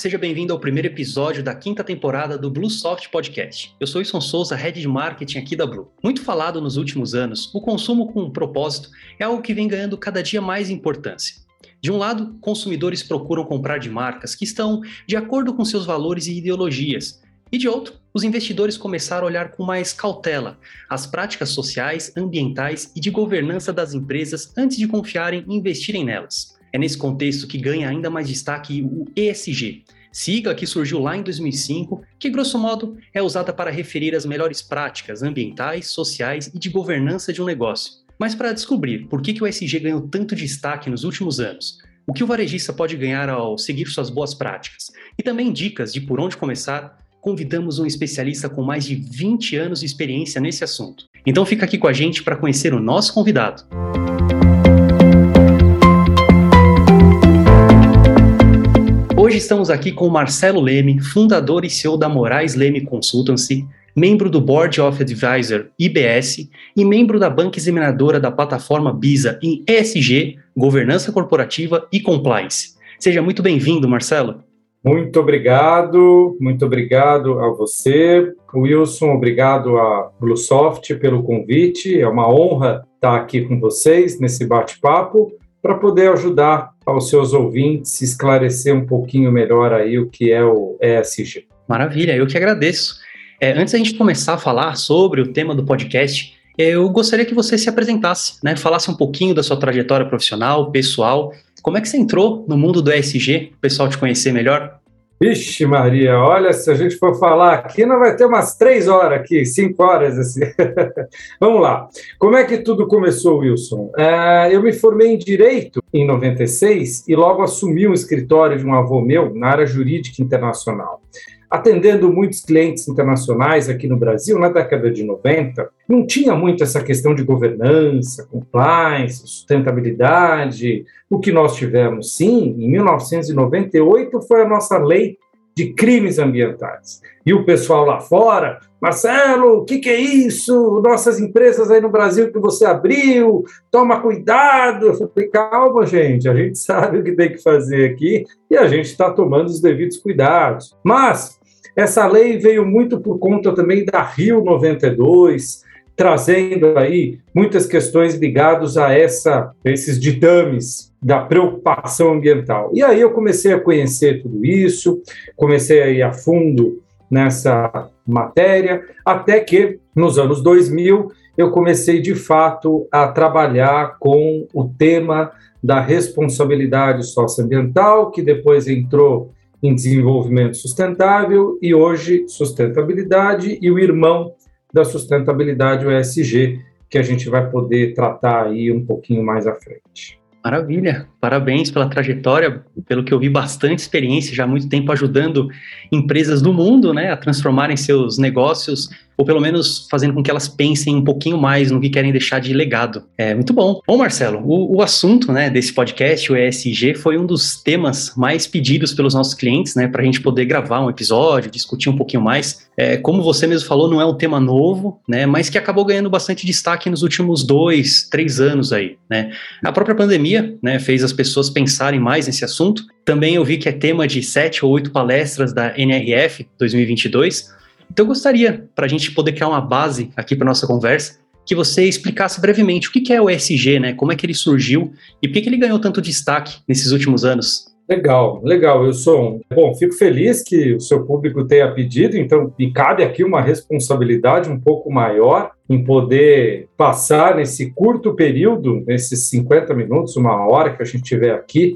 seja bem-vindo ao primeiro episódio da quinta temporada do Bluesoft Podcast. Eu sou Wilson Souza, Head de Marketing aqui da Blue. Muito falado nos últimos anos, o consumo com propósito é algo que vem ganhando cada dia mais importância. De um lado, consumidores procuram comprar de marcas que estão de acordo com seus valores e ideologias, e de outro, os investidores começaram a olhar com mais cautela as práticas sociais, ambientais e de governança das empresas antes de confiarem e investirem nelas. É nesse contexto que ganha ainda mais destaque o ESG, sigla que surgiu lá em 2005, que grosso modo é usada para referir as melhores práticas ambientais, sociais e de governança de um negócio. Mas para descobrir por que, que o ESG ganhou tanto destaque nos últimos anos, o que o varejista pode ganhar ao seguir suas boas práticas e também dicas de por onde começar, convidamos um especialista com mais de 20 anos de experiência nesse assunto. Então fica aqui com a gente para conhecer o nosso convidado. Hoje estamos aqui com Marcelo Leme, fundador e CEO da Moraes Leme Consultancy, membro do Board of Advisor IBS e membro da banca examinadora da plataforma BISA em ESG, Governança Corporativa e Compliance. Seja muito bem-vindo, Marcelo. Muito obrigado, muito obrigado a você, Wilson, obrigado a Bluesoft pelo convite. É uma honra estar aqui com vocês nesse bate-papo para poder ajudar aos seus ouvintes esclarecer um pouquinho melhor aí o que é o ESG. Maravilha, eu que agradeço. É, antes da gente começar a falar sobre o tema do podcast, eu gostaria que você se apresentasse, né? Falasse um pouquinho da sua trajetória profissional, pessoal como é que você entrou no mundo do ESG, o pessoal te conhecer melhor? Vixe, Maria, olha, se a gente for falar aqui, não vai ter umas três horas aqui, cinco horas assim. Vamos lá. Como é que tudo começou, Wilson? Uh, eu me formei em Direito em 96 e logo assumi um escritório de um avô meu na área jurídica internacional atendendo muitos clientes internacionais aqui no Brasil, na década de 90, não tinha muito essa questão de governança, compliance, sustentabilidade. O que nós tivemos, sim, em 1998 foi a nossa lei de crimes ambientais. E o pessoal lá fora, Marcelo, o que, que, é isso? Nossas empresas aí no Brasil que você abriu, toma cuidado. Eu falei, calma, gente, a gente sabe o que tem que fazer aqui e a gente está tomando os devidos cuidados. Mas essa lei veio muito por conta também da Rio 92, trazendo aí muitas questões ligadas a essa, esses ditames da preocupação ambiental. E aí eu comecei a conhecer tudo isso, comecei a ir a fundo nessa matéria, até que nos anos 2000 eu comecei de fato a trabalhar com o tema da responsabilidade socioambiental, que depois entrou em desenvolvimento sustentável e hoje sustentabilidade e o irmão da sustentabilidade, o ESG, que a gente vai poder tratar aí um pouquinho mais à frente. Maravilha, parabéns pela trajetória, pelo que eu vi bastante experiência já há muito tempo ajudando empresas do mundo, né, a transformarem seus negócios ou pelo menos fazendo com que elas pensem um pouquinho mais no que querem deixar de legado. É muito bom. Bom, Marcelo, o, o assunto né, desse podcast, o ESG, foi um dos temas mais pedidos pelos nossos clientes, né, para a gente poder gravar um episódio, discutir um pouquinho mais. É, como você mesmo falou, não é um tema novo, né, mas que acabou ganhando bastante destaque nos últimos dois, três anos aí. Né. A própria pandemia né, fez as pessoas pensarem mais nesse assunto. Também eu vi que é tema de sete ou oito palestras da NRF 2022, então eu gostaria, para a gente poder criar uma base aqui para nossa conversa, que você explicasse brevemente o que é o ESG, né? Como é que ele surgiu e por que ele ganhou tanto destaque nesses últimos anos? Legal, legal, Wilson. Bom, fico feliz que o seu público tenha pedido, então me cabe aqui uma responsabilidade um pouco maior em poder passar nesse curto período, nesses 50 minutos, uma hora que a gente tiver aqui,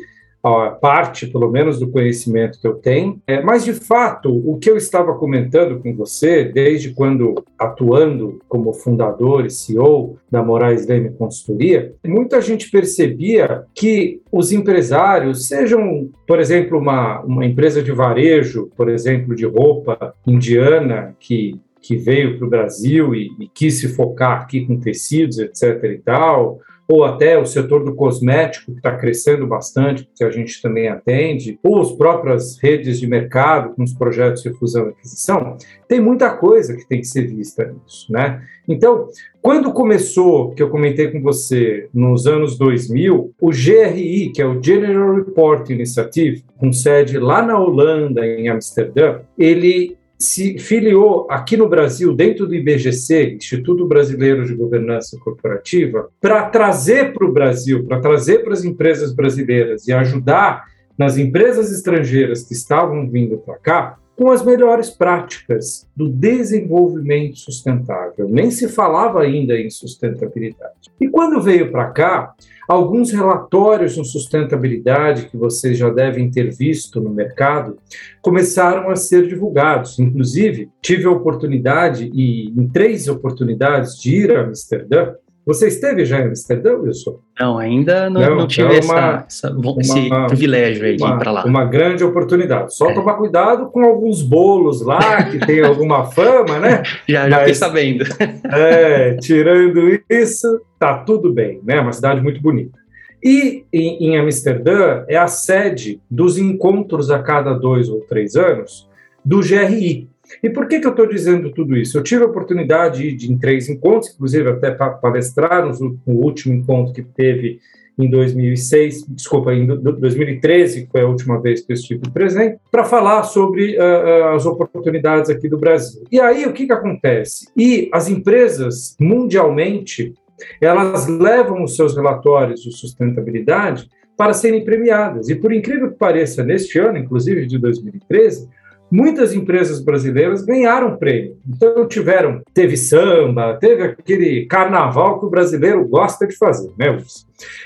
parte, pelo menos, do conhecimento que eu tenho. É, mas, de fato, o que eu estava comentando com você, desde quando atuando como fundador e CEO da Moraes Leme Consultoria, muita gente percebia que os empresários, sejam, por exemplo, uma, uma empresa de varejo, por exemplo, de roupa indiana, que que veio para o Brasil e, e, quis se focar aqui com tecidos, etc. e tal, ou até o setor do cosmético, que está crescendo bastante, que a gente também atende, ou as próprias redes de mercado, com os projetos de fusão e aquisição, tem muita coisa que tem que ser vista nisso, né? Então, quando começou, que eu comentei com você, nos anos 2000, o GRI, que é o General Report Initiative, com sede lá na Holanda, em Amsterdã, ele se filiou aqui no Brasil, dentro do IBGC, Instituto Brasileiro de Governança Corporativa, para trazer para o Brasil, para trazer para as empresas brasileiras e ajudar nas empresas estrangeiras que estavam vindo para cá com as melhores práticas do desenvolvimento sustentável. Nem se falava ainda em sustentabilidade. E quando veio para cá, alguns relatórios de sustentabilidade que vocês já devem ter visto no mercado começaram a ser divulgados. Inclusive, tive a oportunidade, e em três oportunidades, de ir a Amsterdã você esteve já em Amsterdã, Wilson? Não, ainda não, não, não tive é uma, essa, essa, esse uma, privilégio aí de ir para lá. Uma grande oportunidade. Só é. tomar cuidado com alguns bolos lá, que tem alguma fama, né? Já, já fiquei sabendo. É, tirando isso, tá tudo bem, né? Uma cidade muito bonita. E em, em Amsterdã é a sede dos encontros a cada dois ou três anos do GRI, e por que, que eu estou dizendo tudo isso? Eu tive a oportunidade de, em três encontros, inclusive até palestrar no, no último encontro que teve em 2006, desculpa, em 2013, que foi a última vez que eu estive presente, para falar sobre uh, as oportunidades aqui do Brasil. E aí, o que, que acontece? E as empresas, mundialmente, elas levam os seus relatórios de sustentabilidade para serem premiadas. E por incrível que pareça, neste ano, inclusive de 2013, muitas empresas brasileiras ganharam prêmio. Então tiveram, teve samba, teve aquele carnaval que o brasileiro gosta de fazer, né?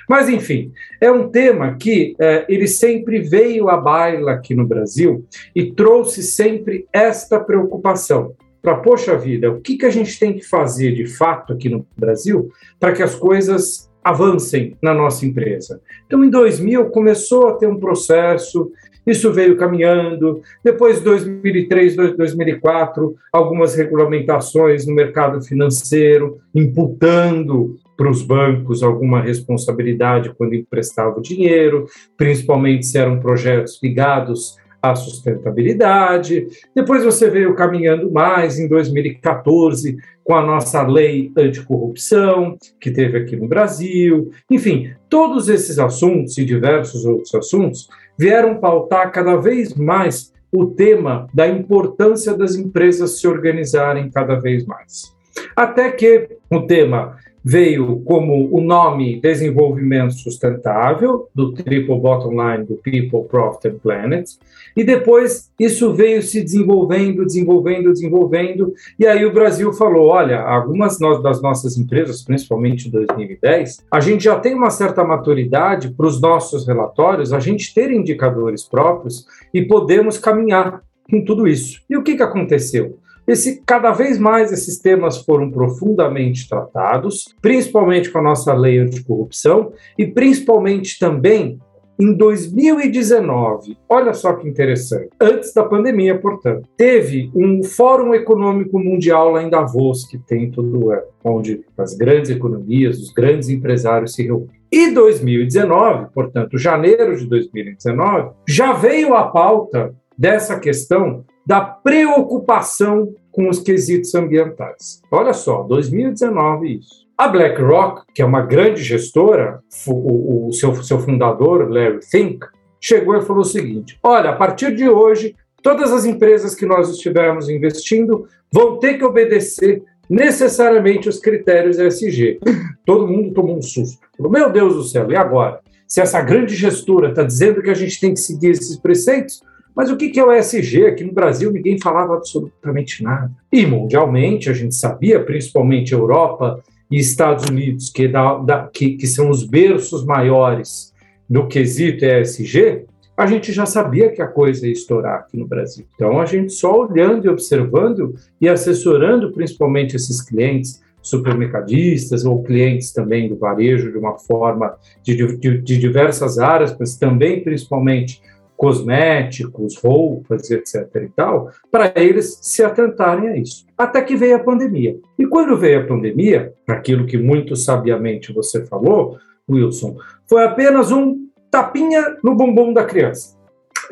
Mas enfim, é um tema que é, ele sempre veio à baila aqui no Brasil e trouxe sempre esta preocupação. Para, poxa vida, o que, que a gente tem que fazer de fato aqui no Brasil para que as coisas avancem na nossa empresa? Então, em 2000, começou a ter um processo isso veio caminhando. Depois, 2003, 2004, algumas regulamentações no mercado financeiro, imputando para os bancos alguma responsabilidade quando emprestavam dinheiro, principalmente se eram projetos ligados à sustentabilidade. Depois você veio caminhando mais em 2014 com a nossa lei anticorrupção, que teve aqui no Brasil. Enfim, todos esses assuntos e diversos outros assuntos vieram pautar cada vez mais o tema da importância das empresas se organizarem cada vez mais. Até que o tema veio como o nome Desenvolvimento Sustentável, do Triple Bottom Line do People, Profit and Planet, e depois isso veio se desenvolvendo, desenvolvendo, desenvolvendo, e aí o Brasil falou, olha, algumas das nossas empresas, principalmente em 2010, a gente já tem uma certa maturidade para os nossos relatórios, a gente ter indicadores próprios e podemos caminhar com tudo isso. E o que, que aconteceu? Esse, cada vez mais esses temas foram profundamente tratados, principalmente com a nossa lei anticorrupção e principalmente também em 2019, olha só que interessante, antes da pandemia, portanto, teve um Fórum Econômico Mundial lá em Davos, que tem todo ano, onde as grandes economias, os grandes empresários se reúnem. E 2019, portanto, janeiro de 2019, já veio a pauta dessa questão da preocupação com os quesitos ambientais. Olha só, 2019 isso. A BlackRock, que é uma grande gestora, o, seu, seu fundador, Larry Fink, chegou e falou o seguinte: olha, a partir de hoje, todas as empresas que nós estivermos investindo vão ter que obedecer necessariamente os critérios ESG. Todo mundo tomou um susto. Falou, meu Deus do céu, e agora? Se essa grande gestora está dizendo que a gente tem que seguir esses preceitos, mas o que é o ESG? Aqui no Brasil ninguém falava absolutamente nada. E mundialmente a gente sabia, principalmente Europa e Estados Unidos, que, da, da, que, que são os berços maiores do quesito ESG, a gente já sabia que a coisa ia estourar aqui no Brasil. Então a gente só olhando e observando e assessorando principalmente esses clientes supermercadistas ou clientes também do varejo de uma forma de, de, de diversas áreas, mas também principalmente cosméticos, roupas, etc. e tal, para eles se atentarem a isso. Até que veio a pandemia. E quando veio a pandemia, aquilo que muito sabiamente você falou, Wilson, foi apenas um tapinha no bumbum da criança.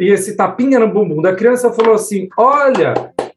E esse tapinha no bumbum da criança falou assim: Olha,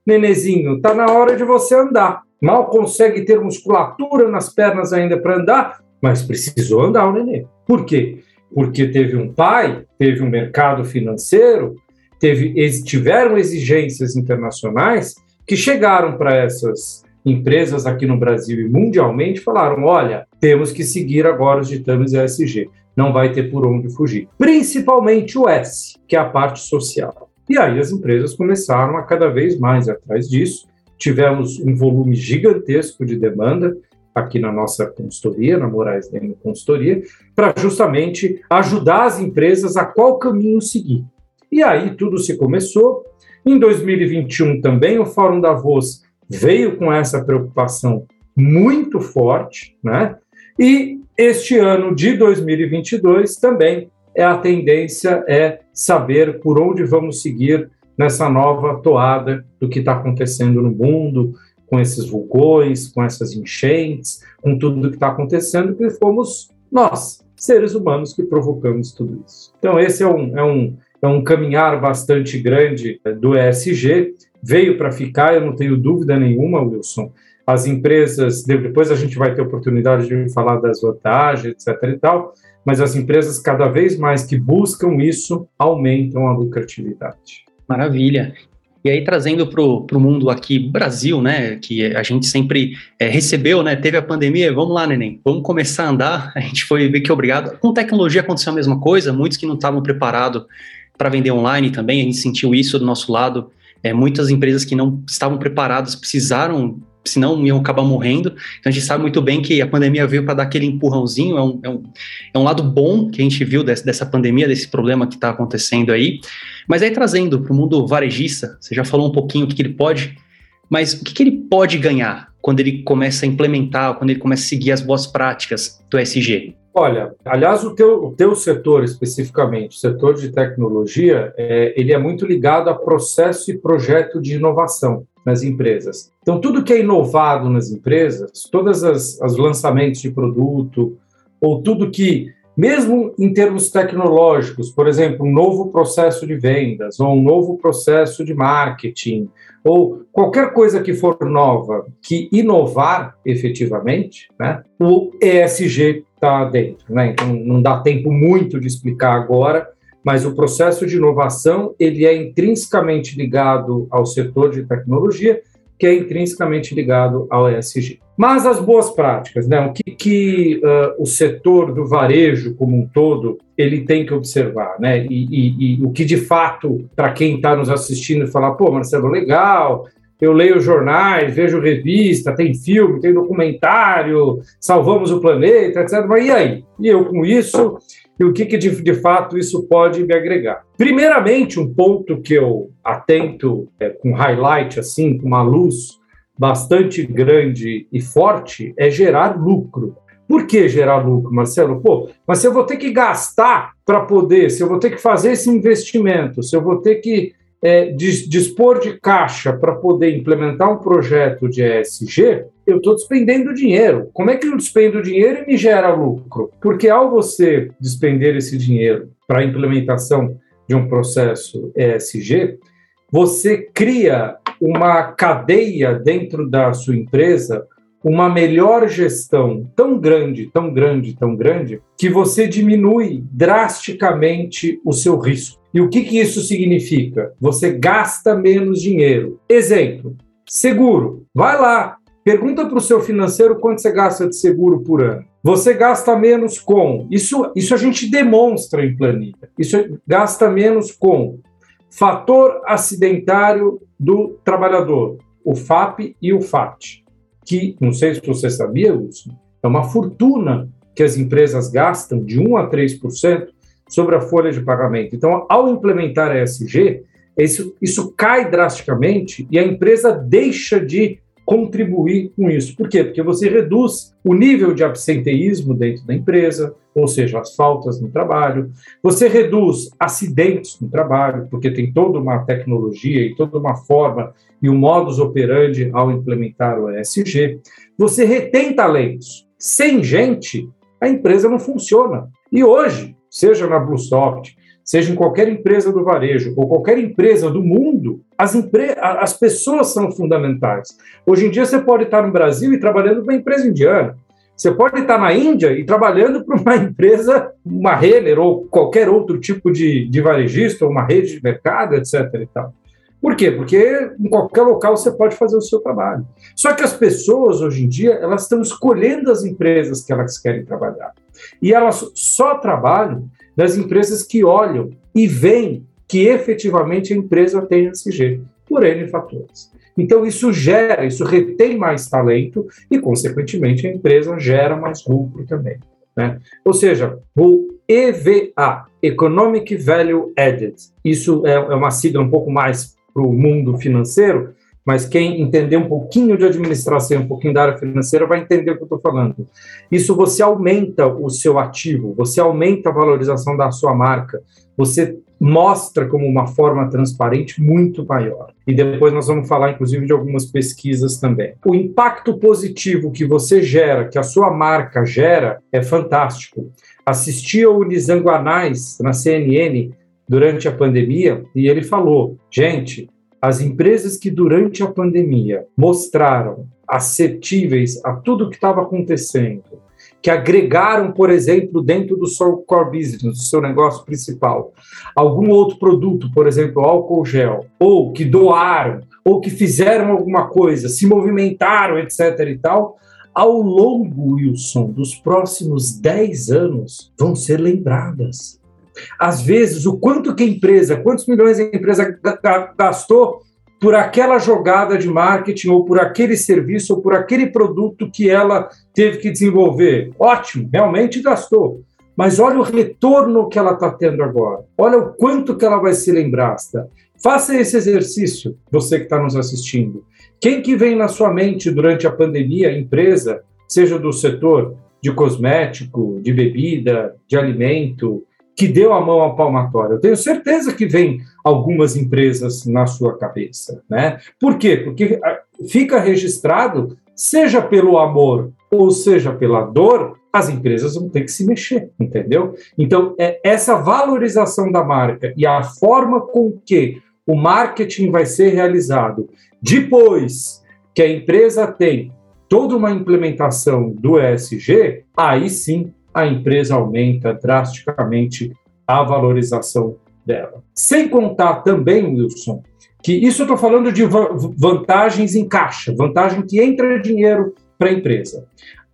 nenezinho, tá na hora de você andar. Mal consegue ter musculatura nas pernas ainda para andar, mas precisou andar o nenê. Por quê? Porque teve um pai, teve um mercado financeiro, teve, tiveram exigências internacionais que chegaram para essas empresas aqui no Brasil e mundialmente falaram: olha, temos que seguir agora os ditames ESG, não vai ter por onde fugir. Principalmente o S, que é a parte social. E aí as empresas começaram a cada vez mais atrás disso. Tivemos um volume gigantesco de demanda aqui na nossa consultoria, na Moraes Leme Consultoria, para justamente ajudar as empresas a qual caminho seguir. E aí tudo se começou. Em 2021 também o Fórum Davos veio com essa preocupação muito forte, né? E este ano de 2022 também é a tendência é saber por onde vamos seguir nessa nova toada do que está acontecendo no mundo, com esses vulcões, com essas enchentes, com tudo que está acontecendo, que fomos nós, seres humanos, que provocamos tudo isso. Então, esse é um, é um, é um caminhar bastante grande eh, do ESG, veio para ficar, eu não tenho dúvida nenhuma, Wilson. As empresas, depois a gente vai ter oportunidade de falar das vantagens, etc. e tal, mas as empresas, cada vez mais que buscam isso, aumentam a lucratividade. Maravilha. E aí, trazendo para o mundo aqui, Brasil, né, que a gente sempre é, recebeu, né, teve a pandemia, vamos lá, neném, vamos começar a andar, a gente foi ver que obrigado. Com tecnologia aconteceu a mesma coisa, muitos que não estavam preparados para vender online também, a gente sentiu isso do nosso lado, é, muitas empresas que não estavam preparadas precisaram senão iam acabar morrendo. Então a gente sabe muito bem que a pandemia veio para dar aquele empurrãozinho, é um, é, um, é um lado bom que a gente viu desse, dessa pandemia, desse problema que está acontecendo aí. Mas aí trazendo para o mundo varejista, você já falou um pouquinho o que, que ele pode, mas o que, que ele pode ganhar quando ele começa a implementar, quando ele começa a seguir as boas práticas do SG? Olha, aliás, o teu, o teu setor especificamente, o setor de tecnologia, é, ele é muito ligado a processo e projeto de inovação nas empresas. Então, tudo que é inovado nas empresas, todos os lançamentos de produto, ou tudo que, mesmo em termos tecnológicos, por exemplo, um novo processo de vendas, ou um novo processo de marketing, ou qualquer coisa que for nova, que inovar efetivamente, né, o ESG está dentro. Né? Então, não dá tempo muito de explicar agora, mas o processo de inovação ele é intrinsecamente ligado ao setor de tecnologia, que é intrinsecamente ligado ao ESG. Mas as boas práticas, né? O que, que uh, o setor do varejo como um todo ele tem que observar, né? E, e, e o que de fato para quem está nos assistindo falar, pô, Marcelo, legal, eu leio jornais, vejo revista, tem filme, tem documentário, salvamos o planeta, etc. Mas e aí? E eu com isso? E o que, que de, de fato isso pode me agregar? Primeiramente, um ponto que eu atento é, com highlight, assim, com uma luz bastante grande e forte, é gerar lucro. Por que gerar lucro, Marcelo? Pô, mas se eu vou ter que gastar para poder, se eu vou ter que fazer esse investimento, se eu vou ter que é, dispor de caixa para poder implementar um projeto de ESG, eu estou despendendo dinheiro. Como é que eu despendo dinheiro e me gera lucro? Porque ao você despender esse dinheiro para a implementação de um processo ESG, você cria uma cadeia dentro da sua empresa, uma melhor gestão tão grande, tão grande, tão grande, que você diminui drasticamente o seu risco. E o que, que isso significa? Você gasta menos dinheiro. Exemplo: seguro. Vai lá, pergunta para o seu financeiro quanto você gasta de seguro por ano. Você gasta menos com. Isso, isso a gente demonstra em planilha. Isso gasta menos com fator acidentário do trabalhador, o FAP e o FAT, que, não sei se você sabia, Wilson, é uma fortuna que as empresas gastam de 1 a 3% sobre a folha de pagamento. Então, ao implementar a ESG, isso, isso cai drasticamente e a empresa deixa de contribuir com isso. Por quê? Porque você reduz o nível de absenteísmo dentro da empresa, ou seja, as faltas no trabalho, você reduz acidentes no trabalho, porque tem toda uma tecnologia e toda uma forma e um modus operandi ao implementar o ESG, você retém talentos. Sem gente, a empresa não funciona. E hoje, seja na BlueSoft, seja em qualquer empresa do varejo ou qualquer empresa do mundo, as, empre as pessoas são fundamentais. Hoje em dia, você pode estar no Brasil e trabalhando para uma empresa indiana. Você pode estar na Índia e trabalhando para uma empresa, uma Renner ou qualquer outro tipo de, de varejista, ou uma rede de mercado, etc. E tal. Por quê? Porque em qualquer local você pode fazer o seu trabalho. Só que as pessoas, hoje em dia, elas estão escolhendo as empresas que elas querem trabalhar. E elas só trabalham nas empresas que olham e veem que efetivamente a empresa tem SG, por N fatores. Então, isso gera, isso retém mais talento e, consequentemente, a empresa gera mais lucro também. Né? Ou seja, o EVA, Economic Value Added, isso é, é uma sigla um pouco mais para o mundo financeiro, mas quem entender um pouquinho de administração, um pouquinho da área financeira, vai entender o que eu estou falando. Isso você aumenta o seu ativo, você aumenta a valorização da sua marca, você mostra como uma forma transparente muito maior. E depois nós vamos falar, inclusive, de algumas pesquisas também. O impacto positivo que você gera, que a sua marca gera, é fantástico. Assisti ao Nizanguanais na CNN durante a pandemia e ele falou: gente, as empresas que durante a pandemia mostraram acessíveis a tudo que estava acontecendo, que agregaram, por exemplo, dentro do seu core business, do seu negócio principal, algum outro produto, por exemplo, álcool gel, ou que doaram, ou que fizeram alguma coisa, se movimentaram, etc. e tal, ao longo, Wilson, dos próximos 10 anos, vão ser lembradas às vezes, o quanto que a empresa, quantos milhões a empresa gastou por aquela jogada de marketing, ou por aquele serviço, ou por aquele produto que ela teve que desenvolver. Ótimo, realmente gastou. Mas olha o retorno que ela está tendo agora. Olha o quanto que ela vai se lembrar. Faça esse exercício, você que está nos assistindo. Quem que vem na sua mente durante a pandemia, empresa, seja do setor de cosmético, de bebida, de alimento, que deu a mão ao palmatório. Eu tenho certeza que vem algumas empresas na sua cabeça, né? Por quê? Porque ah, fica registrado, seja pelo amor ou seja pela dor, as empresas vão ter que se mexer, entendeu? Então, é essa valorização da marca e a forma com que o marketing vai ser realizado depois que a empresa tem toda uma implementação do ESG, aí sim a empresa aumenta drasticamente a valorização dela. Sem contar também, Wilson, que isso eu estou falando de vantagens em caixa, vantagem que entra dinheiro para a empresa.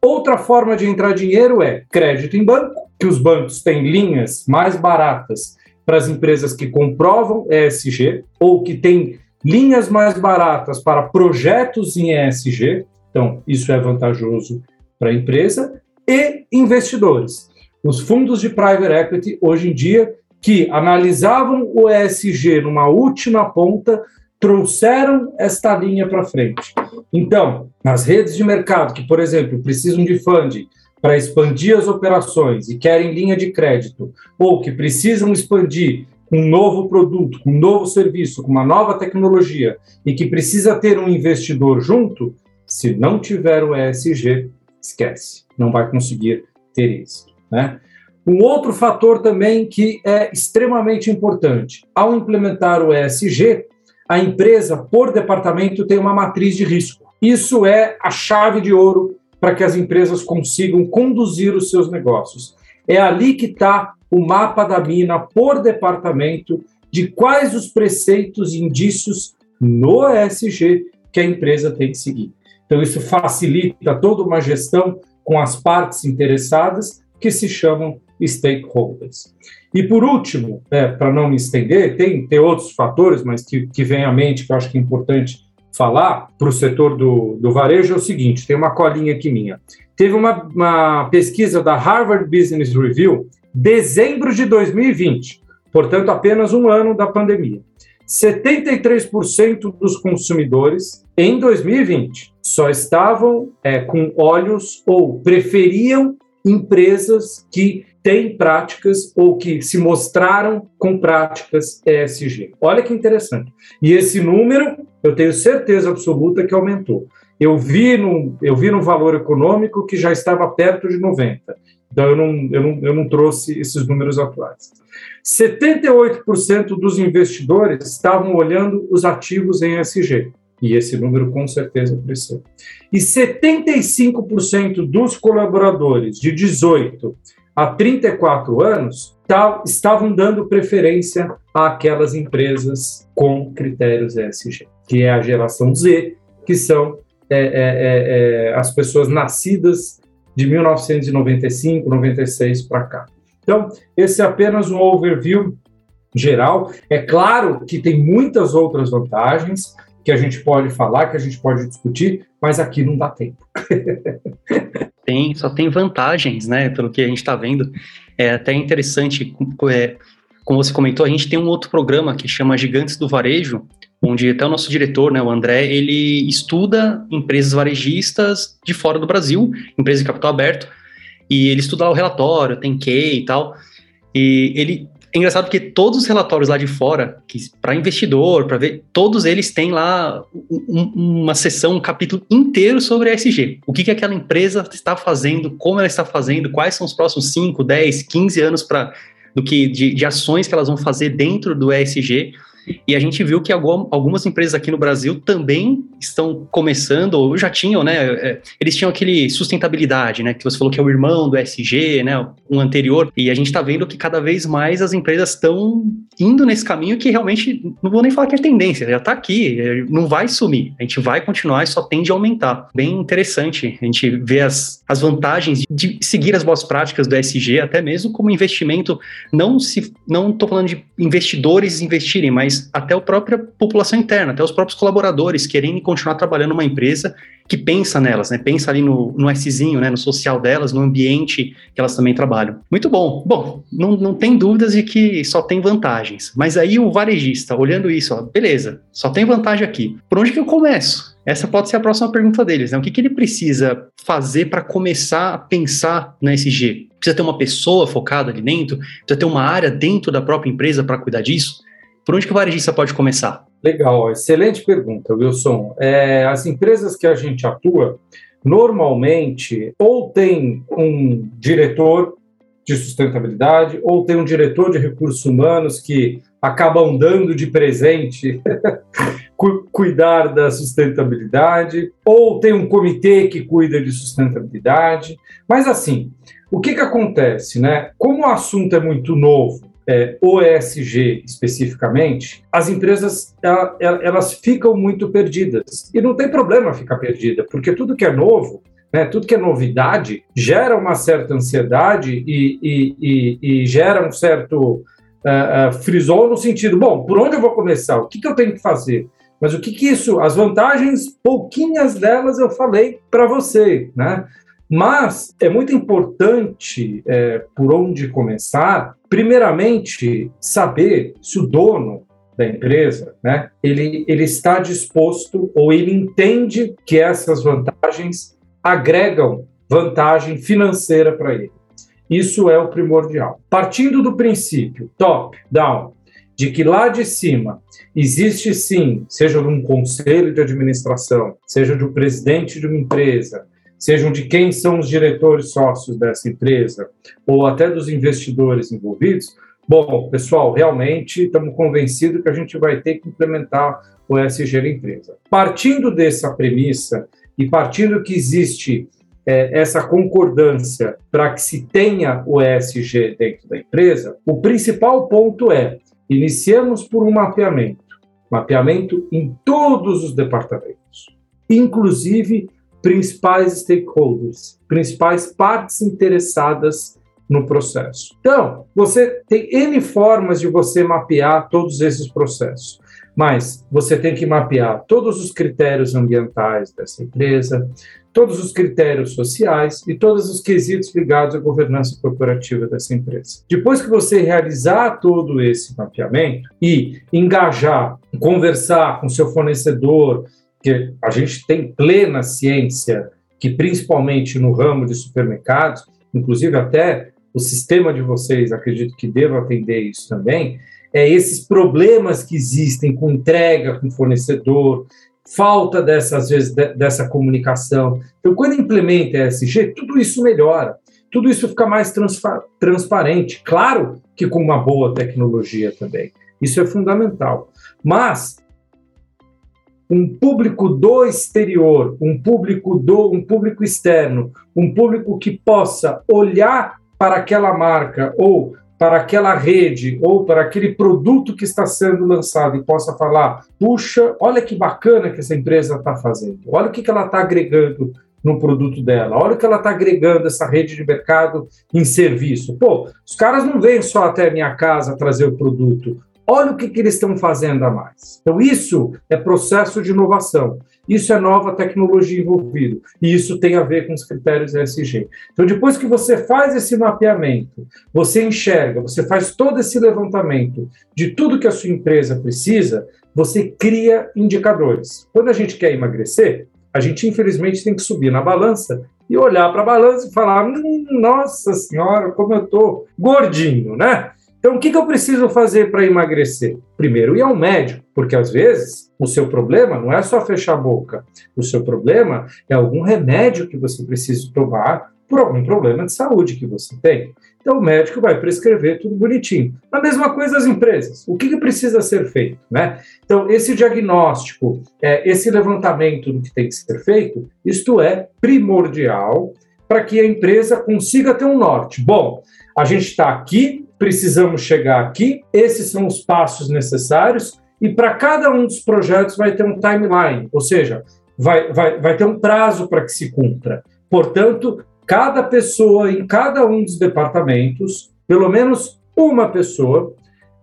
Outra forma de entrar dinheiro é crédito em banco, que os bancos têm linhas mais baratas para as empresas que comprovam ESG ou que têm linhas mais baratas para projetos em ESG. Então, isso é vantajoso para a empresa e investidores. Os fundos de private equity, hoje em dia, que analisavam o ESG numa última ponta, trouxeram esta linha para frente. Então, as redes de mercado que, por exemplo, precisam de funding para expandir as operações e querem linha de crédito, ou que precisam expandir um novo produto, um novo serviço, com uma nova tecnologia e que precisa ter um investidor junto, se não tiver o ESG, esquece não vai conseguir ter isso. Né? Um outro fator também que é extremamente importante: ao implementar o ESG, a empresa, por departamento, tem uma matriz de risco. Isso é a chave de ouro para que as empresas consigam conduzir os seus negócios. É ali que está o mapa da mina por departamento de quais os preceitos e indícios no ESG que a empresa tem que seguir. Então, isso facilita toda uma gestão com as partes interessadas, que se chamam stakeholders. E por último, é, para não me estender, tem, tem outros fatores, mas que, que vem à mente que eu acho que é importante falar para o setor do, do varejo é o seguinte: tem uma colinha aqui minha. Teve uma, uma pesquisa da Harvard Business Review, dezembro de 2020, portanto, apenas um ano da pandemia, 73% dos consumidores em 2020 só estavam é, com olhos ou preferiam empresas que têm práticas ou que se mostraram com práticas ESG. Olha que interessante. E esse número, eu tenho certeza absoluta que aumentou. Eu vi no, eu vi no valor econômico que já estava perto de 90. Então, eu não, eu não, eu não trouxe esses números atuais. 78% dos investidores estavam olhando os ativos em ESG. E esse número com certeza cresceu. E 75% dos colaboradores de 18 a 34 anos estavam dando preferência àquelas empresas com critérios ESG, que é a geração Z, que são é, é, é, é as pessoas nascidas de 1995, 96 para cá. Então, esse é apenas um overview geral. É claro que tem muitas outras vantagens que a gente pode falar, que a gente pode discutir, mas aqui não dá tempo. tem, só tem vantagens, né? Pelo que a gente está vendo. É até interessante, é, como você comentou, a gente tem um outro programa que chama Gigantes do Varejo, onde até o nosso diretor, né, o André, ele estuda empresas varejistas de fora do Brasil, empresas de capital aberto, e ele estuda lá o relatório, tem Q e tal, e ele é engraçado porque todos os relatórios lá de fora, que para investidor, para ver, todos eles têm lá um, uma sessão, um capítulo inteiro sobre ESG. O que, que aquela empresa está fazendo, como ela está fazendo, quais são os próximos 5, 10, 15 anos para do que de, de ações que elas vão fazer dentro do ESG. E a gente viu que algumas empresas aqui no Brasil também estão começando, ou já tinham, né? É, eles tinham aquele sustentabilidade, né? Que você falou que é o irmão do SG, né? Um anterior. E a gente está vendo que cada vez mais as empresas estão indo nesse caminho que realmente, não vou nem falar que é tendência, já está aqui, é, não vai sumir. A gente vai continuar e só tende a aumentar. Bem interessante a gente ver as, as vantagens de seguir as boas práticas do SG, até mesmo como investimento, não se não estou falando de investidores investirem, mas mas até a própria população interna, até os próprios colaboradores querendo continuar trabalhando numa empresa que pensa nelas, né? Pensa ali no, no Szinho, né? No social delas, no ambiente que elas também trabalham. Muito bom. Bom, não, não tem dúvidas de que só tem vantagens. Mas aí o varejista, olhando isso, ó, beleza, só tem vantagem aqui. Por onde que eu começo? Essa pode ser a próxima pergunta deles, né? O que, que ele precisa fazer para começar a pensar na SG? Precisa ter uma pessoa focada ali dentro? Precisa ter uma área dentro da própria empresa para cuidar disso? Por onde que o varejista pode começar? Legal, excelente pergunta, Wilson. É, as empresas que a gente atua, normalmente, ou tem um diretor de sustentabilidade, ou tem um diretor de recursos humanos que acabam dando de presente cuidar da sustentabilidade, ou tem um comitê que cuida de sustentabilidade. Mas assim, o que, que acontece, né? Como o assunto é muito novo, é, OSG especificamente, as empresas elas ficam muito perdidas. E não tem problema ficar perdida, porque tudo que é novo, né, tudo que é novidade, gera uma certa ansiedade e, e, e, e gera um certo uh, uh, frisol no sentido, bom, por onde eu vou começar? O que, que eu tenho que fazer? Mas o que, que isso, as vantagens, pouquinhas delas eu falei para você, né? Mas é muito importante, é, por onde começar, primeiramente, saber se o dono da empresa, né, ele, ele está disposto ou ele entende que essas vantagens agregam vantagem financeira para ele. Isso é o primordial. Partindo do princípio top, down, de que lá de cima existe sim, seja de um conselho de administração, seja de um presidente de uma empresa, sejam de quem são os diretores sócios dessa empresa, ou até dos investidores envolvidos, bom, pessoal, realmente estamos convencidos que a gente vai ter que implementar o ESG na empresa. Partindo dessa premissa e partindo que existe é, essa concordância para que se tenha o ESG dentro da empresa, o principal ponto é iniciamos por um mapeamento, mapeamento em todos os departamentos, inclusive principais stakeholders, principais partes interessadas no processo. Então, você tem N formas de você mapear todos esses processos. mas você tem que mapear todos os critérios ambientais dessa empresa, todos os critérios sociais e todos os quesitos ligados à governança corporativa dessa empresa. Depois que você realizar todo esse mapeamento e engajar, conversar com seu fornecedor, que a gente tem plena ciência que principalmente no ramo de supermercados, inclusive até o sistema de vocês, acredito que deva atender isso também, é esses problemas que existem com entrega com fornecedor, falta dessa, às vezes, dessa comunicação. Então, quando implementa ESG, tudo isso melhora, tudo isso fica mais transparente. Claro que com uma boa tecnologia também. Isso é fundamental. Mas um público do exterior, um público do um público externo, um público que possa olhar para aquela marca ou para aquela rede ou para aquele produto que está sendo lançado e possa falar: puxa, olha que bacana que essa empresa está fazendo, olha o que, que ela está agregando no produto dela, olha o que ela está agregando essa rede de mercado em serviço. Pô, os caras não vêm só até a minha casa trazer o produto, olha o que, que eles estão fazendo a mais. Então, isso é processo de inovação. Isso é nova tecnologia envolvida. E isso tem a ver com os critérios ESG. Então, depois que você faz esse mapeamento, você enxerga, você faz todo esse levantamento de tudo que a sua empresa precisa, você cria indicadores. Quando a gente quer emagrecer, a gente infelizmente tem que subir na balança e olhar para a balança e falar: hum, nossa senhora, como eu estou gordinho, né? Então, o que, que eu preciso fazer para emagrecer? Primeiro, ir ao médico, porque às vezes o seu problema não é só fechar a boca. O seu problema é algum remédio que você precisa tomar por algum problema de saúde que você tem. Então, o médico vai prescrever tudo bonitinho. A mesma coisa as empresas. O que, que precisa ser feito? Né? Então, esse diagnóstico, é, esse levantamento do que tem que ser feito, isto é primordial para que a empresa consiga ter um norte. Bom, a gente está aqui precisamos chegar aqui, esses são os passos necessários, e para cada um dos projetos vai ter um timeline, ou seja, vai, vai, vai ter um prazo para que se cumpra. Portanto, cada pessoa em cada um dos departamentos, pelo menos uma pessoa,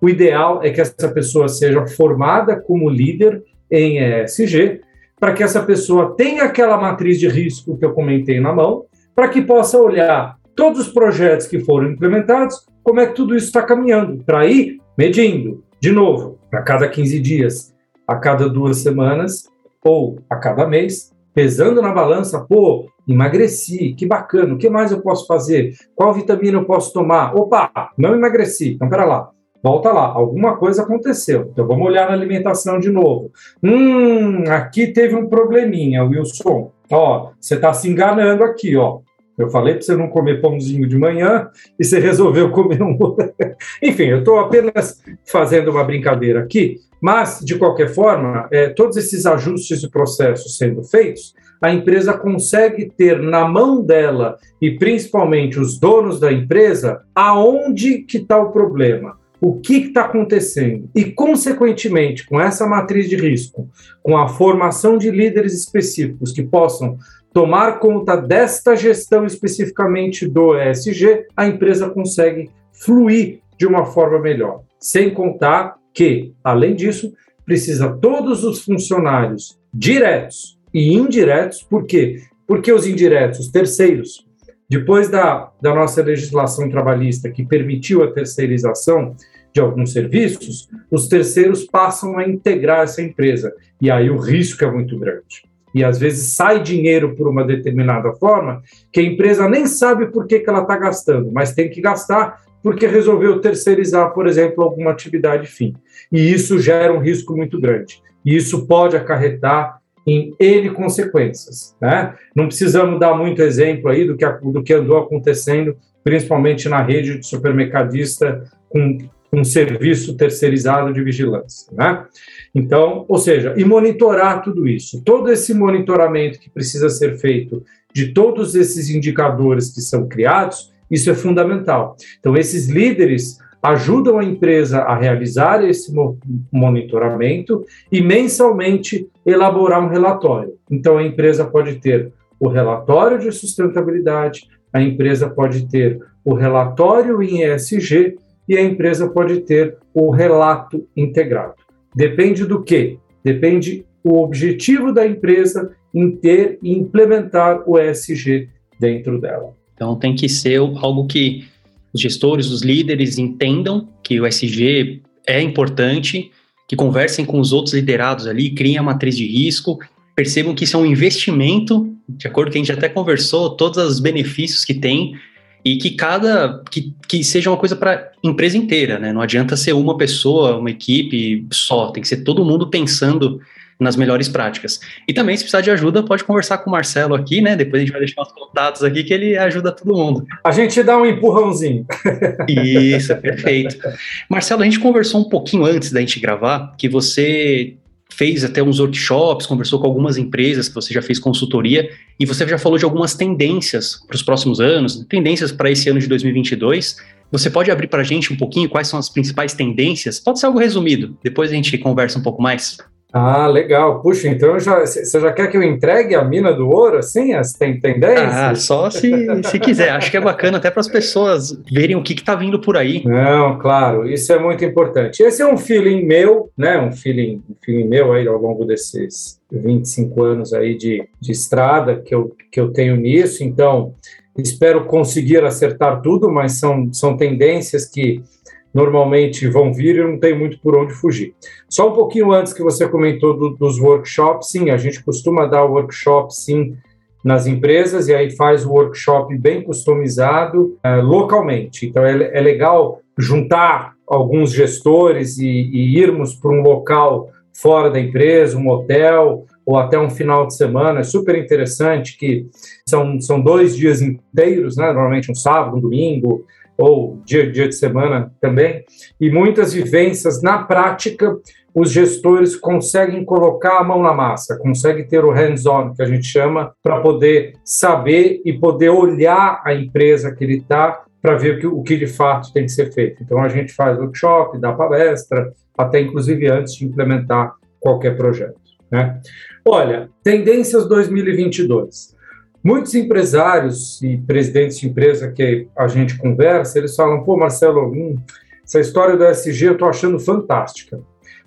o ideal é que essa pessoa seja formada como líder em ESG, para que essa pessoa tenha aquela matriz de risco que eu comentei na mão, para que possa olhar todos os projetos que foram implementados, como é que tudo isso está caminhando, para ir medindo, de novo, a cada 15 dias, a cada duas semanas ou a cada mês, pesando na balança, pô, emagreci, que bacana, o que mais eu posso fazer? Qual vitamina eu posso tomar? Opa, não emagreci, então pera lá, volta lá, alguma coisa aconteceu. Então vamos olhar na alimentação de novo. Hum, aqui teve um probleminha, Wilson. Ó, você está se enganando aqui, ó. Eu falei para você não comer pãozinho de manhã e você resolveu comer um. Enfim, eu estou apenas fazendo uma brincadeira aqui, mas, de qualquer forma, é, todos esses ajustes e processos sendo feitos, a empresa consegue ter na mão dela, e principalmente os donos da empresa, aonde que está o problema o que está acontecendo e, consequentemente, com essa matriz de risco, com a formação de líderes específicos que possam tomar conta desta gestão especificamente do ESG, a empresa consegue fluir de uma forma melhor. Sem contar que, além disso, precisa todos os funcionários diretos e indiretos, por quê? Porque os indiretos, os terceiros, depois da, da nossa legislação trabalhista que permitiu a terceirização de alguns serviços, os terceiros passam a integrar essa empresa. E aí o risco é muito grande e às vezes sai dinheiro por uma determinada forma, que a empresa nem sabe por que, que ela está gastando, mas tem que gastar porque resolveu terceirizar, por exemplo, alguma atividade fim. E isso gera um risco muito grande. E isso pode acarretar em N consequências. Né? Não precisamos dar muito exemplo aí do que, do que andou acontecendo, principalmente na rede de supermercadista com um serviço terceirizado de vigilância. Né? Então, ou seja, e monitorar tudo isso. Todo esse monitoramento que precisa ser feito de todos esses indicadores que são criados, isso é fundamental. Então, esses líderes ajudam a empresa a realizar esse monitoramento e mensalmente elaborar um relatório. Então, a empresa pode ter o relatório de sustentabilidade, a empresa pode ter o relatório em ESG e a empresa pode ter o relato integrado. Depende do quê? Depende o objetivo da empresa em ter e implementar o ESG dentro dela. Então tem que ser algo que os gestores, os líderes entendam que o ESG é importante, que conversem com os outros liderados ali, criem a matriz de risco, percebam que isso é um investimento, de acordo com o que a gente até conversou, todos os benefícios que tem, e que cada que, que seja uma coisa para empresa inteira, né? Não adianta ser uma pessoa, uma equipe só, tem que ser todo mundo pensando nas melhores práticas. E também, se precisar de ajuda, pode conversar com o Marcelo aqui, né? Depois a gente vai deixar os contatos aqui que ele ajuda todo mundo. A gente dá um empurrãozinho. Isso, perfeito. Marcelo, a gente conversou um pouquinho antes da gente gravar que você fez até uns workshops, conversou com algumas empresas que você já fez consultoria e você já falou de algumas tendências para os próximos anos, tendências para esse ano de 2022. Você pode abrir para a gente um pouquinho quais são as principais tendências? Pode ser algo resumido, depois a gente conversa um pouco mais. Ah, legal. Puxa, então você já quer que eu entregue a mina do ouro, assim, as tem tendências? Ah, só se, se quiser. Acho que é bacana até para as pessoas verem o que está vindo por aí. Não, claro, isso é muito importante. Esse é um feeling meu, né? Um feeling, um feeling meu aí ao longo desses 25 anos aí de, de estrada que eu, que eu tenho nisso. Então, espero conseguir acertar tudo, mas são, são tendências que normalmente vão vir e não tem muito por onde fugir. Só um pouquinho antes que você comentou do, dos workshops, sim, a gente costuma dar workshop, sim, nas empresas e aí faz o workshop bem customizado uh, localmente. Então é, é, legal juntar alguns gestores e, e irmos para um local fora da empresa, um hotel ou até um final de semana. É super interessante que são, são dois dias inteiros, né? normalmente um sábado, um domingo, ou dia, dia de semana também, e muitas vivências na prática, os gestores conseguem colocar a mão na massa, conseguem ter o hands-on, que a gente chama, para poder saber e poder olhar a empresa que ele está para ver o que, o que de fato tem que ser feito. Então, a gente faz workshop, dá palestra, até inclusive antes de implementar qualquer projeto. Né? Olha, tendências 2022. Muitos empresários e presidentes de empresa que a gente conversa, eles falam: pô, Marcelo, hum, essa história do SG eu estou achando fantástica,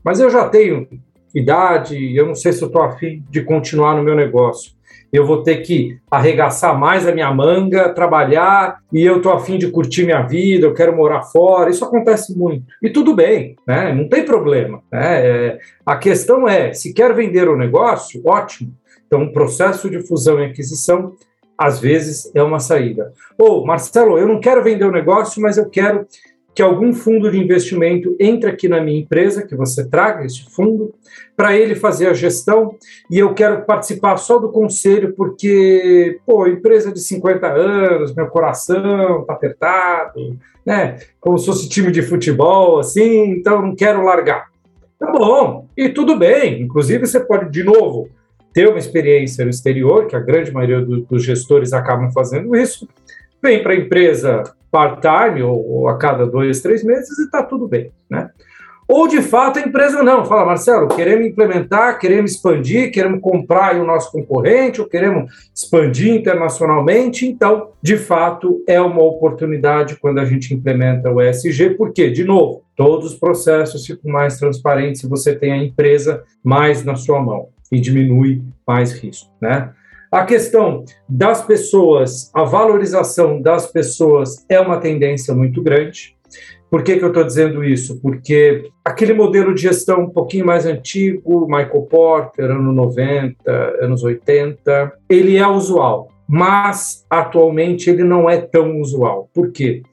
mas eu já tenho idade, eu não sei se eu estou afim de continuar no meu negócio. Eu vou ter que arregaçar mais a minha manga, trabalhar, e eu estou afim de curtir minha vida, eu quero morar fora. Isso acontece muito. E tudo bem, né? não tem problema. Né? É, a questão é: se quer vender o negócio, ótimo então, um processo de fusão e aquisição, às vezes, é uma saída. Ou, Marcelo, eu não quero vender o negócio, mas eu quero que algum fundo de investimento entre aqui na minha empresa, que você traga esse fundo, para ele fazer a gestão, e eu quero participar só do conselho, porque, pô, empresa de 50 anos, meu coração está apertado, né? Como se fosse time de futebol, assim, então não quero largar. Tá bom, e tudo bem, inclusive você pode, de novo, ter uma experiência no exterior, que a grande maioria do, dos gestores acabam fazendo isso, vem para a empresa part-time ou, ou, a cada dois, três meses e está tudo bem, né? Ou, de fato, a empresa não, fala, Marcelo, queremos implementar, queremos expandir, queremos comprar o nosso concorrente, ou queremos expandir internacionalmente, então, de fato, é uma oportunidade quando a gente implementa o ESG, porque, de novo, todos os processos ficam mais transparentes se você tem a empresa mais na sua mão e diminui mais risco, né? A questão das pessoas, a valorização das pessoas é uma tendência muito grande. Por que, que eu estou dizendo isso? Porque aquele modelo de gestão um pouquinho mais antigo, Michael Porter, anos 90, anos 80, ele é usual, mas atualmente ele não é tão usual. Por quê?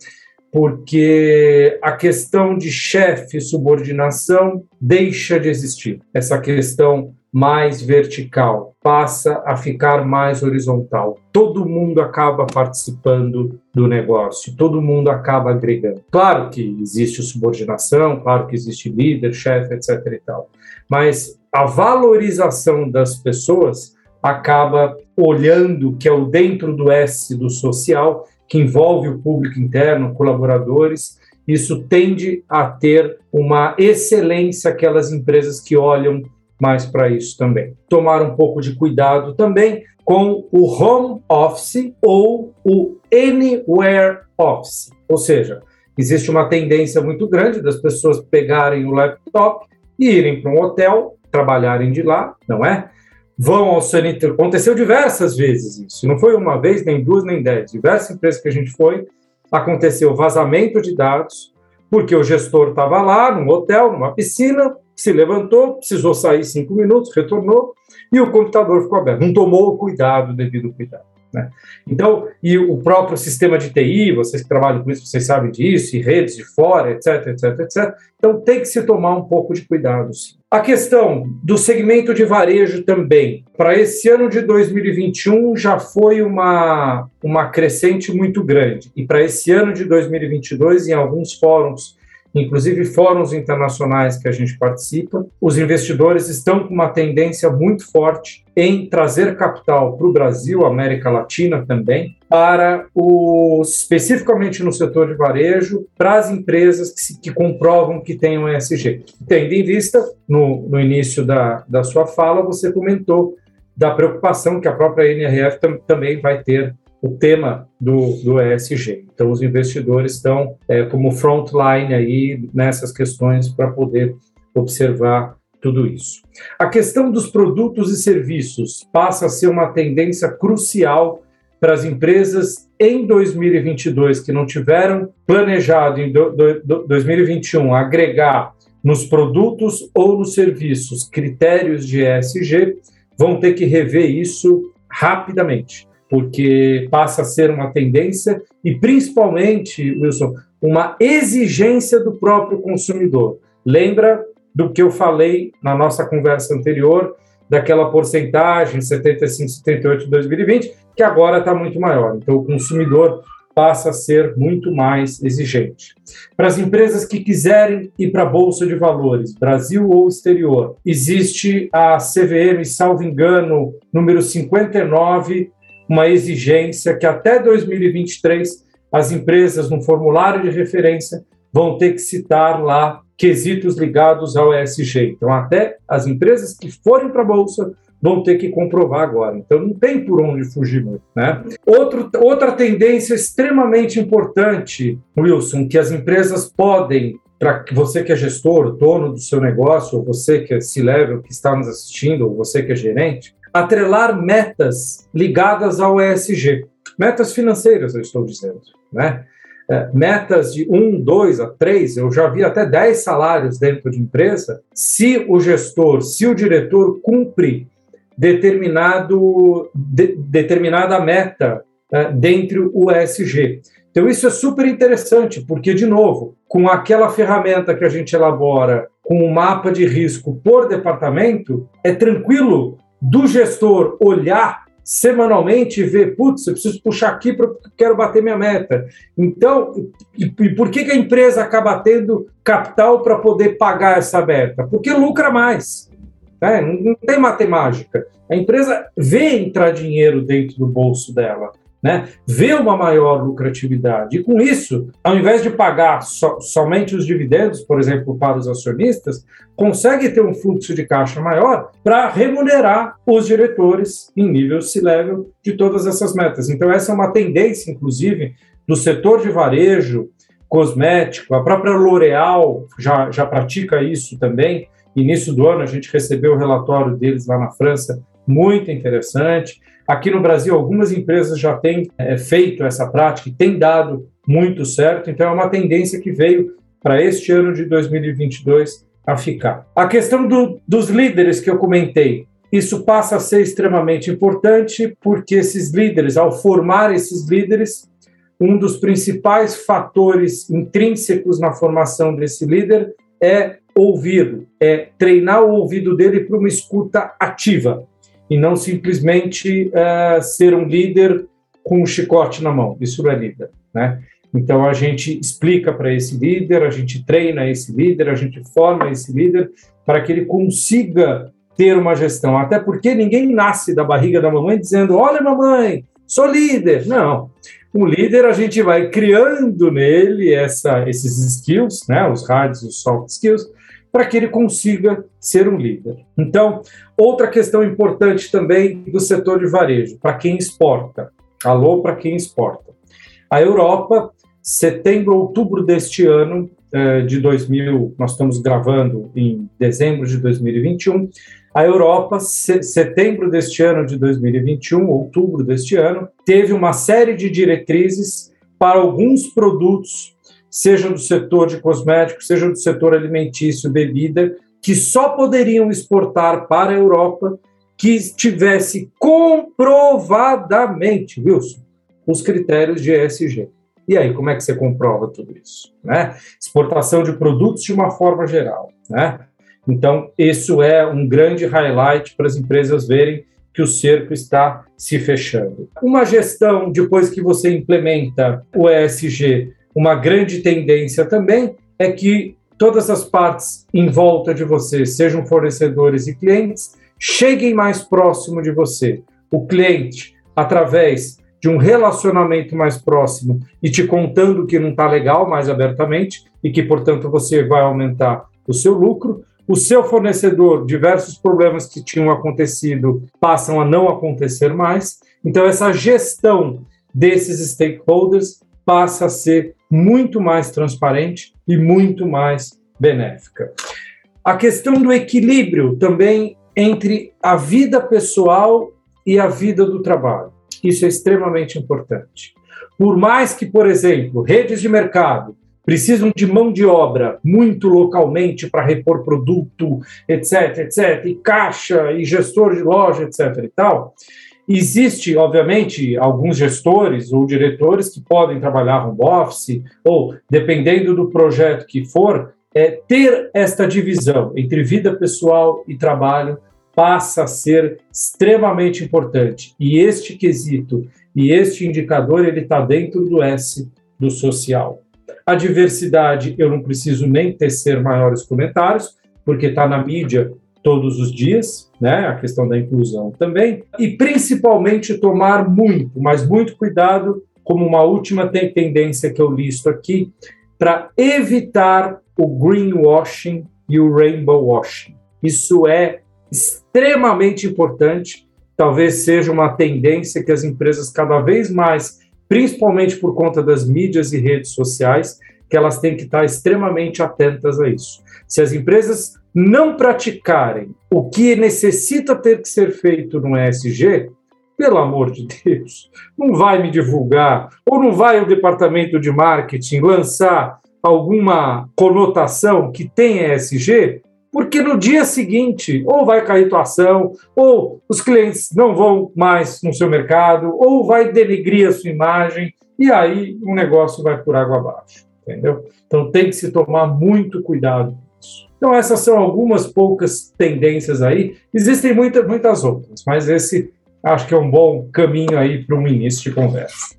porque a questão de chefe subordinação deixa de existir. Essa questão mais vertical, passa a ficar mais horizontal. Todo mundo acaba participando do negócio, todo mundo acaba agregando. Claro que existe subordinação, claro que existe líder, chefe, etc. e tal, mas a valorização das pessoas acaba olhando que é o dentro do S do social, que envolve o público interno, colaboradores, isso tende a ter uma excelência aquelas empresas que olham mais para isso também. Tomar um pouco de cuidado também com o home office ou o anywhere office, ou seja, existe uma tendência muito grande das pessoas pegarem o laptop e irem para um hotel, trabalharem de lá, não é? Vão ao sanitário. Aconteceu diversas vezes isso. Não foi uma vez, nem duas, nem dez. Diversas empresas que a gente foi, aconteceu vazamento de dados, porque o gestor estava lá, num hotel, numa piscina, se levantou, precisou sair cinco minutos, retornou, e o computador ficou aberto. Não tomou o cuidado, o devido cuidado. Né? Então, e o próprio sistema de TI, vocês que trabalham com isso, vocês sabem disso, e redes de fora, etc, etc, etc. Então, tem que se tomar um pouco de cuidado, sim. A questão do segmento de varejo também. Para esse ano de 2021 já foi uma, uma crescente muito grande. E para esse ano de 2022, em alguns fóruns inclusive fóruns internacionais que a gente participa, os investidores estão com uma tendência muito forte em trazer capital para o Brasil, América Latina também, para o, especificamente no setor de varejo, para as empresas que, se, que comprovam que têm um ESG. Tendo em vista, no, no início da, da sua fala, você comentou da preocupação que a própria NRF tam, também vai ter o tema do, do ESG. Então, os investidores estão é, como frontline aí nessas questões para poder observar tudo isso. A questão dos produtos e serviços passa a ser uma tendência crucial para as empresas em 2022 que não tiveram planejado em do, do, 2021 agregar nos produtos ou nos serviços critérios de ESG, vão ter que rever isso rapidamente porque passa a ser uma tendência e, principalmente, Wilson, uma exigência do próprio consumidor. Lembra do que eu falei na nossa conversa anterior, daquela porcentagem 75, 78 de 2020, que agora está muito maior. Então, o consumidor passa a ser muito mais exigente. Para as empresas que quiserem ir para a Bolsa de Valores, Brasil ou exterior, existe a CVM, salvo engano, número 59 uma exigência que até 2023 as empresas, no formulário de referência, vão ter que citar lá quesitos ligados ao ESG. Então, até as empresas que forem para a Bolsa vão ter que comprovar agora. Então, não tem por onde fugir muito. Né? Outro, outra tendência extremamente importante, Wilson, que as empresas podem para você que é gestor, dono do seu negócio, ou você que é C-level, que está nos assistindo, ou você que é gerente, atrelar metas ligadas ao ESG. Metas financeiras, eu estou dizendo, né? É, metas de um, dois a três, eu já vi até 10 salários dentro de empresa, se o gestor, se o diretor cumpre determinado, de, determinada meta é, dentro do ESG. Então, isso é super interessante, porque, de novo, com aquela ferramenta que a gente elabora com o um mapa de risco por departamento, é tranquilo do gestor olhar semanalmente e ver, putz, eu preciso puxar aqui porque quero bater minha meta. Então, e, e por que, que a empresa acaba tendo capital para poder pagar essa meta? Porque lucra mais. Né? Não, não tem matemática. A empresa vê entrar dinheiro dentro do bolso dela né, vê uma maior lucratividade. E com isso, ao invés de pagar so, somente os dividendos, por exemplo, para os acionistas, consegue ter um fluxo de caixa maior para remunerar os diretores em nível C-level de todas essas metas. Então, essa é uma tendência, inclusive, do setor de varejo, cosmético, a própria L'Oréal já, já pratica isso também. Início do ano, a gente recebeu o relatório deles lá na França, muito interessante. Aqui no Brasil, algumas empresas já têm é, feito essa prática e tem dado muito certo, então é uma tendência que veio para este ano de 2022 a ficar. A questão do, dos líderes que eu comentei, isso passa a ser extremamente importante porque esses líderes, ao formar esses líderes, um dos principais fatores intrínsecos na formação desse líder é ouvido, é treinar o ouvido dele para uma escuta ativa e não simplesmente uh, ser um líder com um chicote na mão. Isso não é líder, né? Então a gente explica para esse líder, a gente treina esse líder, a gente forma esse líder para que ele consiga ter uma gestão. Até porque ninguém nasce da barriga da mamãe dizendo: "Olha, mamãe, sou líder". Não. O líder a gente vai criando nele essa, esses skills, né, os hard os soft skills, para que ele consiga ser um líder. Então, outra questão importante também do setor de varejo, para quem exporta. Alô, para quem exporta. A Europa, setembro, outubro deste ano, uh, de 2000, nós estamos gravando em dezembro de 2021, a Europa, setembro deste ano de 2021, outubro deste ano, teve uma série de diretrizes para alguns produtos, seja do setor de cosméticos, seja do setor alimentício, bebida, que só poderiam exportar para a Europa que tivesse comprovadamente, Wilson, os critérios de ESG. E aí, como é que você comprova tudo isso? Né? Exportação de produtos de uma forma geral. Né? Então, isso é um grande highlight para as empresas verem que o cerco está se fechando. Uma gestão, depois que você implementa o ESG, uma grande tendência também é que todas as partes em volta de você, sejam fornecedores e clientes, cheguem mais próximo de você. O cliente, através de um relacionamento mais próximo e te contando que não está legal mais abertamente e que, portanto, você vai aumentar o seu lucro. O seu fornecedor, diversos problemas que tinham acontecido passam a não acontecer mais. Então, essa gestão desses stakeholders passa a ser muito mais transparente e muito mais benéfica. A questão do equilíbrio também entre a vida pessoal e a vida do trabalho. Isso é extremamente importante. Por mais que, por exemplo, redes de mercado precisam de mão de obra muito localmente para repor produto, etc, etc, e caixa e gestor de loja, etc e tal, existe, obviamente, alguns gestores ou diretores que podem trabalhar home office ou, dependendo do projeto que for, é, ter esta divisão entre vida pessoal e trabalho passa a ser extremamente importante. E este quesito e este indicador ele está dentro do S do social. A diversidade eu não preciso nem tecer maiores comentários, porque está na mídia todos os dias, né? A questão da inclusão também e principalmente tomar muito, mas muito cuidado como uma última tendência que eu listo aqui para evitar o greenwashing e o rainbow washing. Isso é extremamente importante, talvez seja uma tendência que as empresas cada vez mais, principalmente por conta das mídias e redes sociais, que elas têm que estar extremamente atentas a isso. Se as empresas não praticarem o que necessita ter que ser feito no ESG, pelo amor de Deus, não vai me divulgar, ou não vai o departamento de marketing lançar alguma conotação que tem ESG, porque no dia seguinte ou vai cair tua ação, ou os clientes não vão mais no seu mercado, ou vai denegrir a sua imagem, e aí o negócio vai por água abaixo, entendeu? Então tem que se tomar muito cuidado com isso. Então essas são algumas poucas tendências aí, existem muita, muitas outras, mas esse acho que é um bom caminho aí para um início de conversa.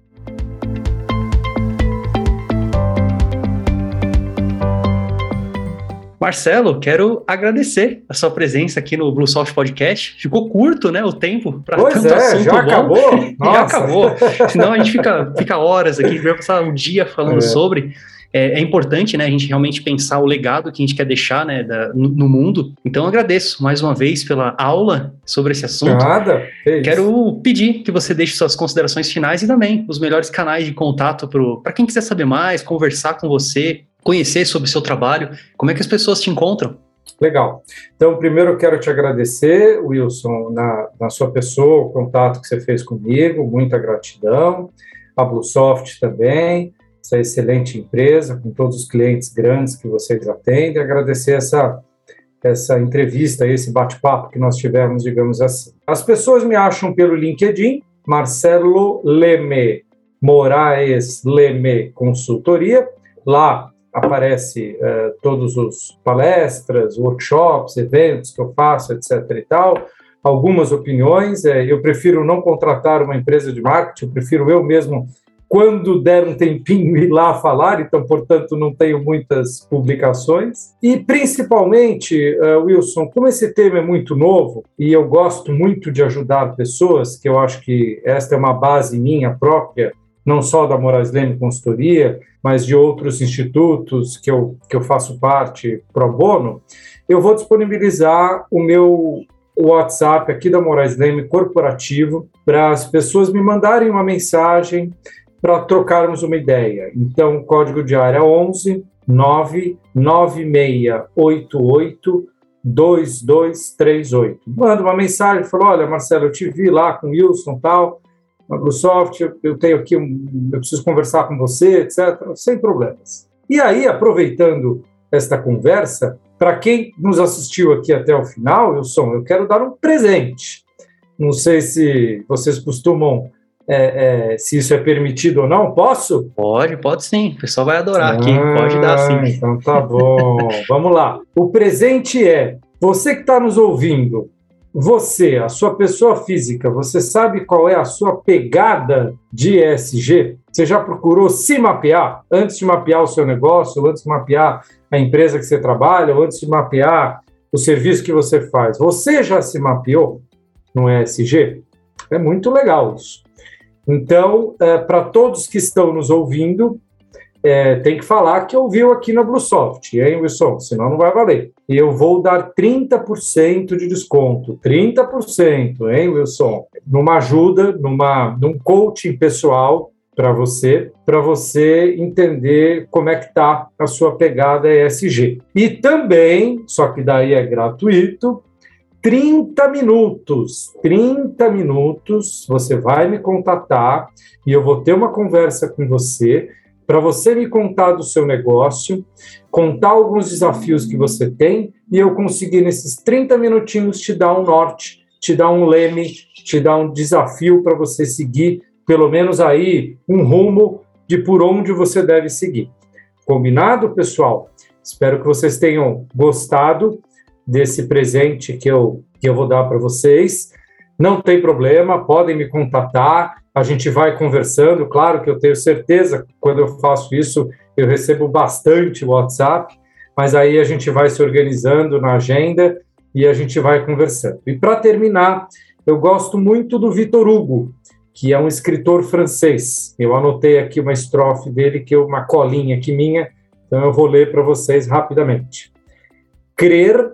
Marcelo, quero agradecer a sua presença aqui no Bluesoft Podcast. Ficou curto, né, o tempo para tanto é, assunto já bom. Acabou? já acabou. Senão a gente fica, fica horas aqui, vai passar um dia falando é. sobre. É, é, importante, né, a gente realmente pensar o legado que a gente quer deixar, né, da, no, no, mundo. Então, agradeço mais uma vez pela aula sobre esse assunto. Nada. É quero pedir que você deixe suas considerações finais e também os melhores canais de contato para quem quiser saber mais, conversar com você, conhecer sobre o seu trabalho, como é que as pessoas te encontram? Legal. Então, primeiro eu quero te agradecer, Wilson, na, na sua pessoa, o contato que você fez comigo, muita gratidão. A Bluesoft também, essa excelente empresa, com todos os clientes grandes que vocês atendem. Agradecer essa, essa entrevista, esse bate-papo que nós tivemos, digamos assim. As pessoas me acham pelo LinkedIn, Marcelo Leme, Moraes Leme Consultoria. Lá aparece uh, todos os palestras, workshops, eventos que eu faço, etc. e tal, algumas opiniões. É, eu prefiro não contratar uma empresa de marketing, eu prefiro eu mesmo, quando der um tempinho, ir lá falar, então, portanto, não tenho muitas publicações. E, principalmente, uh, Wilson, como esse tema é muito novo e eu gosto muito de ajudar pessoas, que eu acho que esta é uma base minha própria, não só da Moraes Leme Consultoria, mas de outros institutos que eu, que eu faço parte pro bono, eu vou disponibilizar o meu WhatsApp aqui da Moraes Leme corporativo para as pessoas me mandarem uma mensagem para trocarmos uma ideia. Então, código de área 11 99688 2238. Manda uma mensagem, falou: Olha, Marcelo, eu te vi lá com o Wilson tal, na Microsoft, eu tenho aqui, eu preciso conversar com você, etc. Sem problemas. E aí, aproveitando esta conversa, para quem nos assistiu aqui até o final, Wilson, eu quero dar um presente. Não sei se vocês costumam é, é, se isso é permitido ou não. Posso? Pode, pode sim. O pessoal vai adorar ah, aqui. Pode dar sim. Então tá bom. Vamos lá. O presente é você que está nos ouvindo. Você, a sua pessoa física, você sabe qual é a sua pegada de ESG? Você já procurou se mapear antes de mapear o seu negócio, antes de mapear a empresa que você trabalha, antes de mapear o serviço que você faz? Você já se mapeou no ESG? É muito legal isso. Então, é, para todos que estão nos ouvindo, é, tem que falar que ouviu aqui na Bluesoft, hein, Wilson? Senão não vai valer. E eu vou dar 30% de desconto. 30%, hein, Wilson? Numa ajuda, numa, num coaching pessoal para você, para você entender como é que está a sua pegada ESG. E também, só que daí é gratuito, 30 minutos. 30 minutos você vai me contatar e eu vou ter uma conversa com você para você me contar do seu negócio, contar alguns desafios que você tem e eu conseguir nesses 30 minutinhos te dar um norte, te dar um leme, te dar um desafio para você seguir, pelo menos aí um rumo de por onde você deve seguir. Combinado, pessoal? Espero que vocês tenham gostado desse presente que eu, que eu vou dar para vocês. Não tem problema, podem me contatar, a gente vai conversando. Claro que eu tenho certeza, quando eu faço isso, eu recebo bastante WhatsApp, mas aí a gente vai se organizando na agenda e a gente vai conversando. E para terminar, eu gosto muito do Vitor Hugo, que é um escritor francês. Eu anotei aqui uma estrofe dele, que é uma colinha aqui minha, então eu vou ler para vocês rapidamente. Crer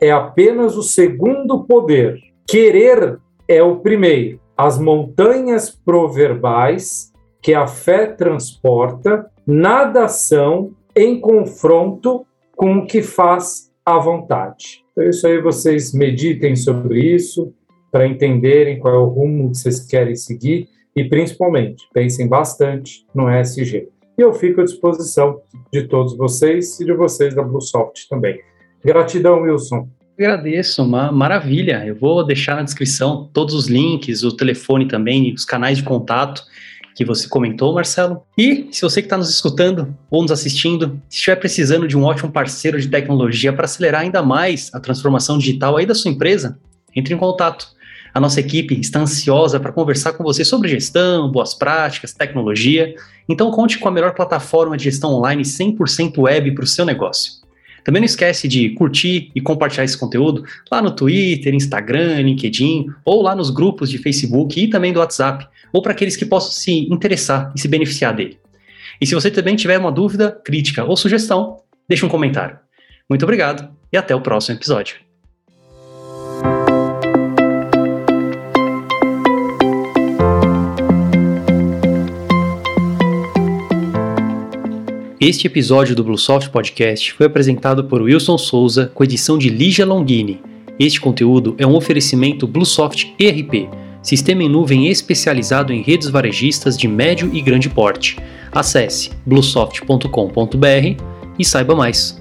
é apenas o segundo poder. Querer é o primeiro. As montanhas proverbais que a fé transporta nada são em confronto com o que faz a vontade. Então, isso aí vocês meditem sobre isso para entenderem qual é o rumo que vocês querem seguir e, principalmente, pensem bastante no ESG. E eu fico à disposição de todos vocês e de vocês da Bluesoft também. Gratidão, Wilson. Agradeço, uma maravilha. Eu vou deixar na descrição todos os links, o telefone também, os canais de contato que você comentou, Marcelo. E se você que está nos escutando ou nos assistindo, estiver precisando de um ótimo parceiro de tecnologia para acelerar ainda mais a transformação digital aí da sua empresa, entre em contato. A nossa equipe está ansiosa para conversar com você sobre gestão, boas práticas, tecnologia. Então conte com a melhor plataforma de gestão online 100% web para o seu negócio. Também não esquece de curtir e compartilhar esse conteúdo lá no Twitter, Instagram, LinkedIn, ou lá nos grupos de Facebook e também do WhatsApp, ou para aqueles que possam se interessar e se beneficiar dele. E se você também tiver uma dúvida, crítica ou sugestão, deixe um comentário. Muito obrigado e até o próximo episódio. Este episódio do Bluesoft Podcast foi apresentado por Wilson Souza com edição de Lígia Longini. Este conteúdo é um oferecimento Bluesoft ERP, sistema em nuvem especializado em redes varejistas de médio e grande porte. Acesse bluesoft.com.br e saiba mais.